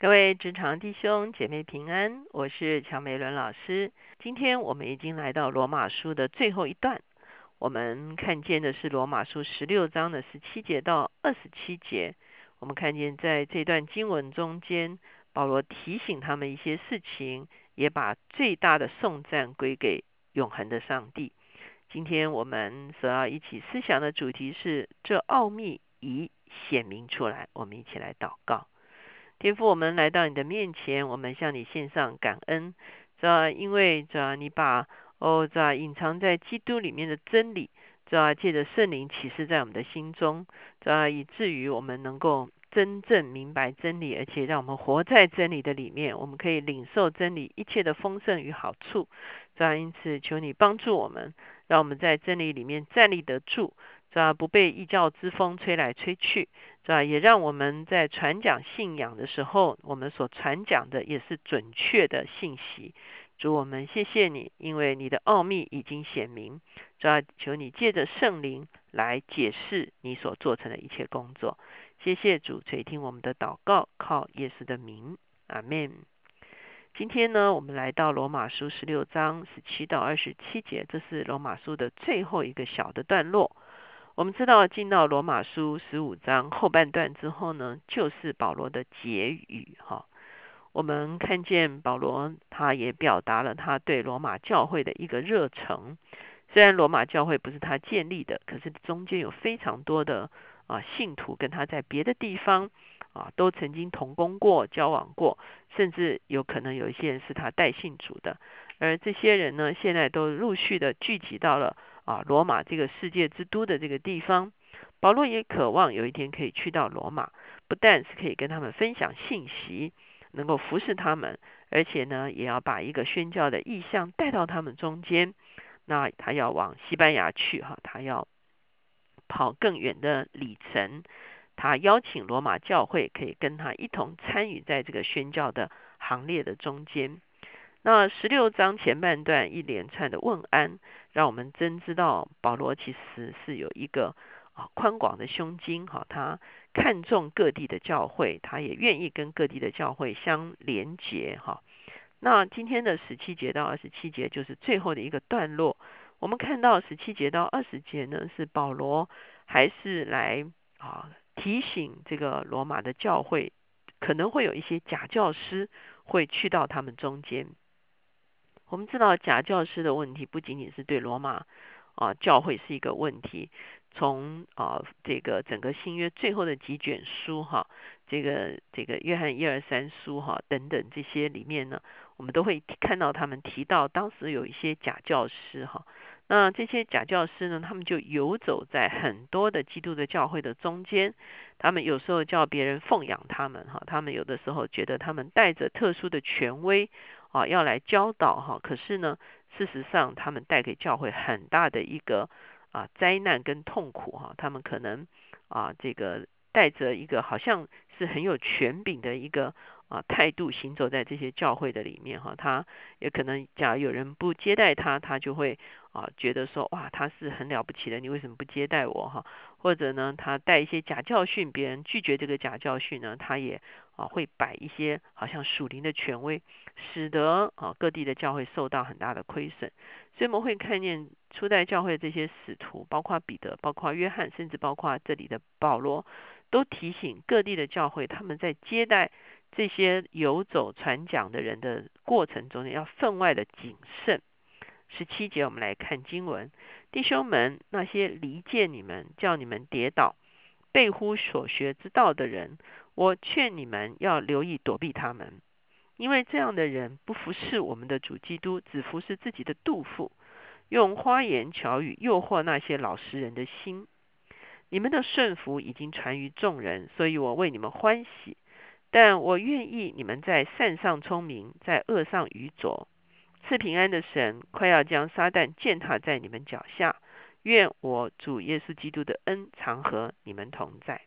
各位职场弟兄姐妹平安，我是乔美伦老师。今天我们已经来到罗马书的最后一段，我们看见的是罗马书十六章的十七节到二十七节。我们看见在这段经文中间，保罗提醒他们一些事情，也把最大的颂赞归给永恒的上帝。今天我们所要一起思想的主题是：这奥秘已显明出来。我们一起来祷告。天父，我们来到你的面前，我们向你献上感恩，这因为这你把哦这隐藏在基督里面的真理，这借着圣灵启示在我们的心中，这以至于我们能够真正明白真理，而且让我们活在真理的里面，我们可以领受真理一切的丰盛与好处。这因此求你帮助我们，让我们在真理里面站立得住。是不被异教之风吹来吹去，是吧？也让我们在传讲信仰的时候，我们所传讲的也是准确的信息。主我们谢谢你，因为你的奥秘已经显明，主要求你借着圣灵来解释你所做成的一切工作。谢谢主垂听我们的祷告，靠耶稣的名，阿门。今天呢，我们来到罗马书十六章十七到二十七节，这是罗马书的最后一个小的段落。我们知道，进到罗马书十五章后半段之后呢，就是保罗的结语。哈，我们看见保罗他也表达了他对罗马教会的一个热诚。虽然罗马教会不是他建立的，可是中间有非常多的啊信徒跟他在别的地方啊都曾经同工过、交往过，甚至有可能有一些人是他带信主的。而这些人呢，现在都陆续的聚集到了。啊，罗马这个世界之都的这个地方，保罗也渴望有一天可以去到罗马，不但是可以跟他们分享信息，能够服侍他们，而且呢，也要把一个宣教的意向带到他们中间。那他要往西班牙去，哈，他要跑更远的里程。他邀请罗马教会可以跟他一同参与在这个宣教的行列的中间。那十六章前半段一连串的问安，让我们真知道保罗其实是有一个啊宽广的胸襟哈，他看重各地的教会，他也愿意跟各地的教会相连结哈。那今天的十七节到二十七节就是最后的一个段落，我们看到十七节到二十节呢，是保罗还是来啊提醒这个罗马的教会，可能会有一些假教师会去到他们中间。我们知道假教师的问题不仅仅是对罗马啊教会是一个问题，从啊这个整个新约最后的几卷书哈，这个这个约翰一二三书哈等等这些里面呢，我们都会看到他们提到当时有一些假教师哈，那这些假教师呢，他们就游走在很多的基督的教会的中间，他们有时候叫别人奉养他们哈，他们有的时候觉得他们带着特殊的权威。啊，要来教导哈，可是呢，事实上他们带给教会很大的一个啊灾难跟痛苦哈，他们可能啊这个带着一个好像是很有权柄的一个啊态度行走在这些教会的里面哈，他也可能假如有人不接待他，他就会啊觉得说哇他是很了不起的，你为什么不接待我哈？或者呢，他带一些假教训，别人拒绝这个假教训呢，他也啊会摆一些好像属灵的权威。使得啊各地的教会受到很大的亏损，所以我们会看见初代教会这些使徒，包括彼得、包括约翰，甚至包括这里的保罗，都提醒各地的教会，他们在接待这些游走传讲的人的过程中，要分外的谨慎。十七节，我们来看经文：弟兄们，那些离间你们、叫你们跌倒、背乎所学之道的人，我劝你们要留意躲避他们。因为这样的人不服侍我们的主基督，只服侍自己的肚腹，用花言巧语诱惑那些老实人的心。你们的顺服已经传于众人，所以我为你们欢喜。但我愿意你们在善上聪明，在恶上愚拙。赐平安的神快要将撒旦践踏在你们脚下。愿我主耶稣基督的恩常和你们同在。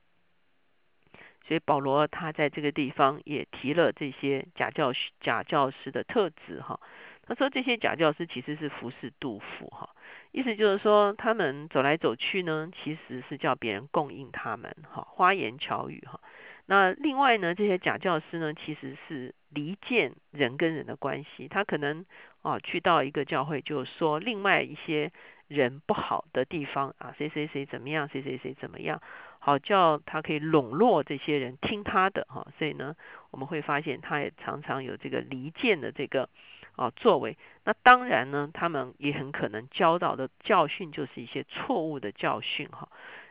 所以保罗他在这个地方也提了这些假教假教师的特质哈。他说这些假教师其实是服侍杜甫哈，意思就是说他们走来走去呢，其实是叫别人供应他们哈，花言巧语哈。那另外呢，这些假教师呢，其实是离间人跟人的关系。他可能啊去到一个教会，就说另外一些人不好的地方啊，谁谁谁怎么样，谁谁谁怎么样，好叫他可以笼络这些人听他的哈。所以呢，我们会发现他也常常有这个离间的这个啊作为。那当然呢，他们也很可能教导的教训就是一些错误的教训哈。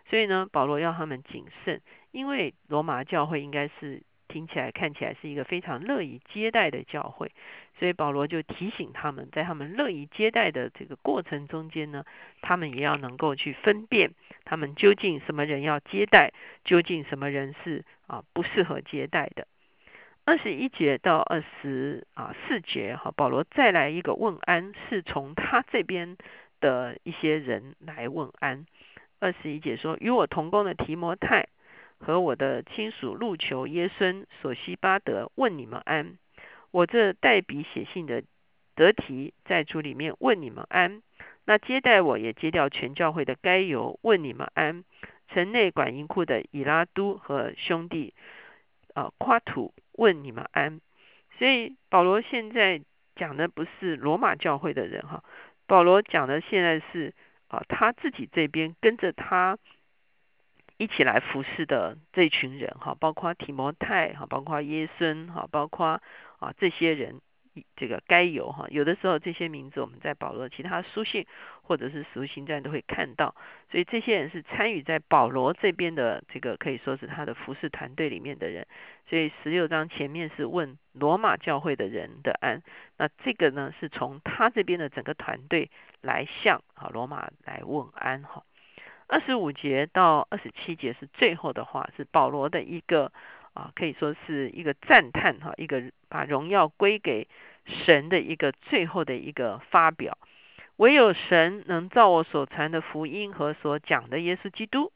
所以呢，保罗要他们谨慎。因为罗马教会应该是听起来看起来是一个非常乐意接待的教会，所以保罗就提醒他们在他们乐意接待的这个过程中间呢，他们也要能够去分辨他们究竟什么人要接待，究竟什么人是啊不适合接待的。二十一节到二十啊四节哈，保罗再来一个问安，是从他这边的一些人来问安。二十一节说，与我同工的提摩太。和我的亲属路求耶孙索西巴德问你们安。我这代笔写信的得提在主里面问你们安。那接待我也接掉全教会的该由问你们安。城内管银库的以拉都和兄弟啊夸土问你们安。所以保罗现在讲的不是罗马教会的人哈，保罗讲的现在是啊他自己这边跟着他。一起来服侍的这群人哈，包括提摩太哈，包括耶孙哈，包括啊这些人，这个该有哈，有的时候这些名字我们在保罗其他书信或者是书信传都会看到，所以这些人是参与在保罗这边的这个可以说是他的服侍团队里面的人，所以十六章前面是问罗马教会的人的安，那这个呢是从他这边的整个团队来向啊罗马来问安哈。二十五节到二十七节是最后的话，是保罗的一个啊，可以说是一个赞叹哈，一个把荣耀归给神的一个最后的一个发表。唯有神能照我所传的福音和所讲的耶稣基督，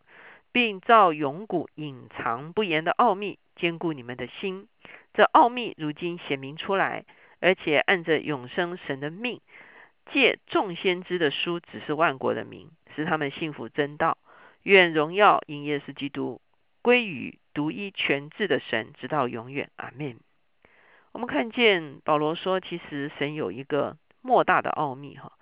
并照永古隐藏不言的奥秘，兼顾你们的心。这奥秘如今显明出来，而且按着永生神的命，借众先知的书指示万国的名。使他们幸福真道，愿荣耀因耶稣基督归于独一全智的神，直到永远。阿门。我们看见保罗说，其实神有一个莫大的奥秘哈，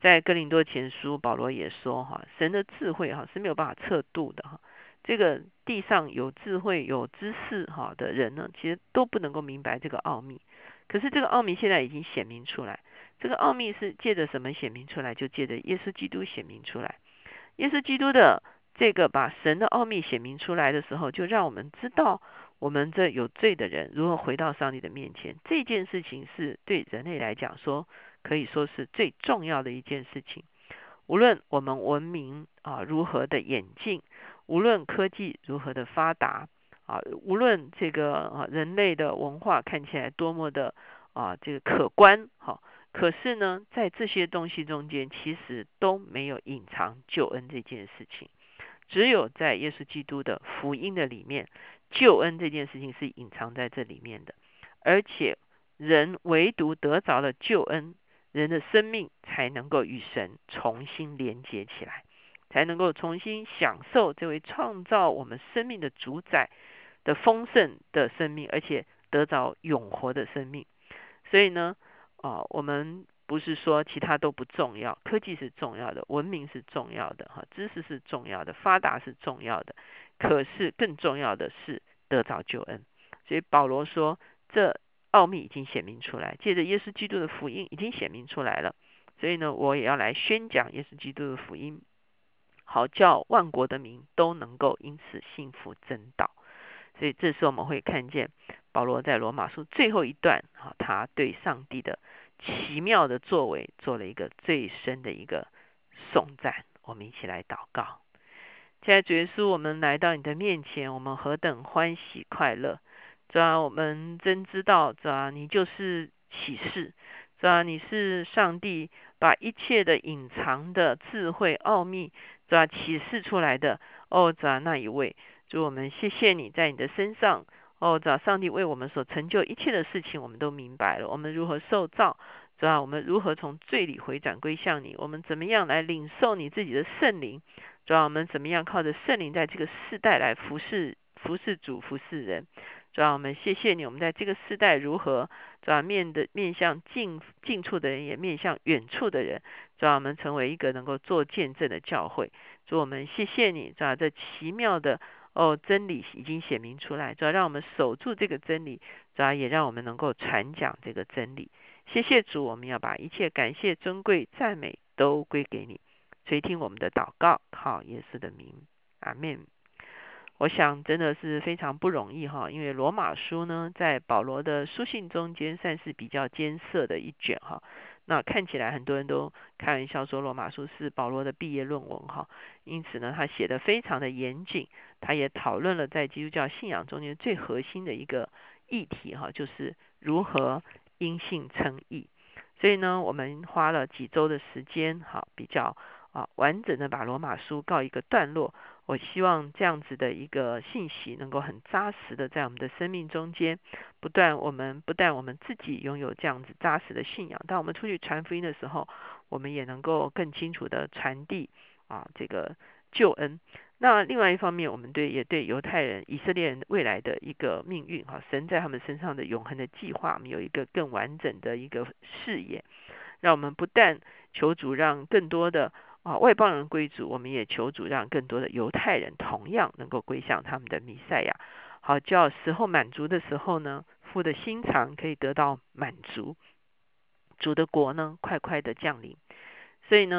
在哥林多前书，保罗也说哈，神的智慧哈是没有办法测度的哈。这个地上有智慧有知识哈的人呢，其实都不能够明白这个奥秘。可是这个奥秘现在已经显明出来。这个奥秘是借着什么显明出来？就借着耶稣基督显明出来。耶稣基督的这个把神的奥秘显明出来的时候，就让我们知道我们这有罪的人如何回到上帝的面前。这件事情是对人类来讲说，可以说是最重要的一件事情。无论我们文明啊如何的演进，无论科技如何的发达啊，无论这个啊人类的文化看起来多么的啊这个可观，哈。可是呢，在这些东西中间，其实都没有隐藏救恩这件事情。只有在耶稣基督的福音的里面，救恩这件事情是隐藏在这里面的。而且，人唯独得着了救恩，人的生命才能够与神重新连接起来，才能够重新享受这位创造我们生命的主宰的丰盛的生命，而且得着永活的生命。所以呢。啊，我们不是说其他都不重要，科技是重要的，文明是重要的，哈，知识是重要的，发达是重要的，可是更重要的是得着救恩。所以保罗说，这奥秘已经显明出来，借着耶稣基督的福音已经显明出来了。所以呢，我也要来宣讲耶稣基督的福音，好叫万国的民都能够因此幸福真道。所以这时候我们会看见。保罗在罗马书最后一段，哈，他对上帝的奇妙的作为做了一个最深的一个颂赞。我们一起来祷告。现在主耶稣，我们来到你的面前，我们何等欢喜快乐！主啊，我们真知道，主啊，你就是启示，主啊，你是上帝把一切的隐藏的智慧奥秘，主啊，启示出来的。哦，主啊，那一位，主我们谢谢你在你的身上。哦，主上帝为我们所成就一切的事情，我们都明白了。我们如何受造，主啊，我们如何从罪里回转归向你？我们怎么样来领受你自己的圣灵？主啊，我们怎么样靠着圣灵在这个世代来服侍服侍主，服侍人。主要我们谢谢你，我们在这个世代如何主要面的面向近近处的人，也面向远处的人，主要我们成为一个能够做见证的教会。主我们谢谢你，主要这奇妙的哦真理已经显明出来，主要让我们守住这个真理，主要也让我们能够传讲这个真理。谢谢主，我们要把一切感谢、尊贵、赞美都归给你。垂听我们的祷告，靠耶稣的名，阿门。我想真的是非常不容易哈，因为罗马书呢，在保罗的书信中间算是比较艰涩的一卷哈。那看起来很多人都开玩笑说罗马书是保罗的毕业论文哈，因此呢，他写的非常的严谨，他也讨论了在基督教信仰中间最核心的一个议题哈，就是如何因信称义。所以呢，我们花了几周的时间哈，比较。啊，完整的把罗马书告一个段落。我希望这样子的一个信息能够很扎实的在我们的生命中间不断。我们不但我们自己拥有这样子扎实的信仰，当我们出去传福音的时候，我们也能够更清楚的传递啊这个救恩。那另外一方面，我们对也对犹太人、以色列人未来的一个命运哈，神在他们身上的永恒的计划，我们有一个更完整的一个视野，让我们不但求主让更多的。啊，外邦人归主，我们也求主让更多的犹太人同样能够归向他们的弥赛亚。好，叫时候满足的时候呢，父的心肠可以得到满足，主的国呢快快的降临。所以呢。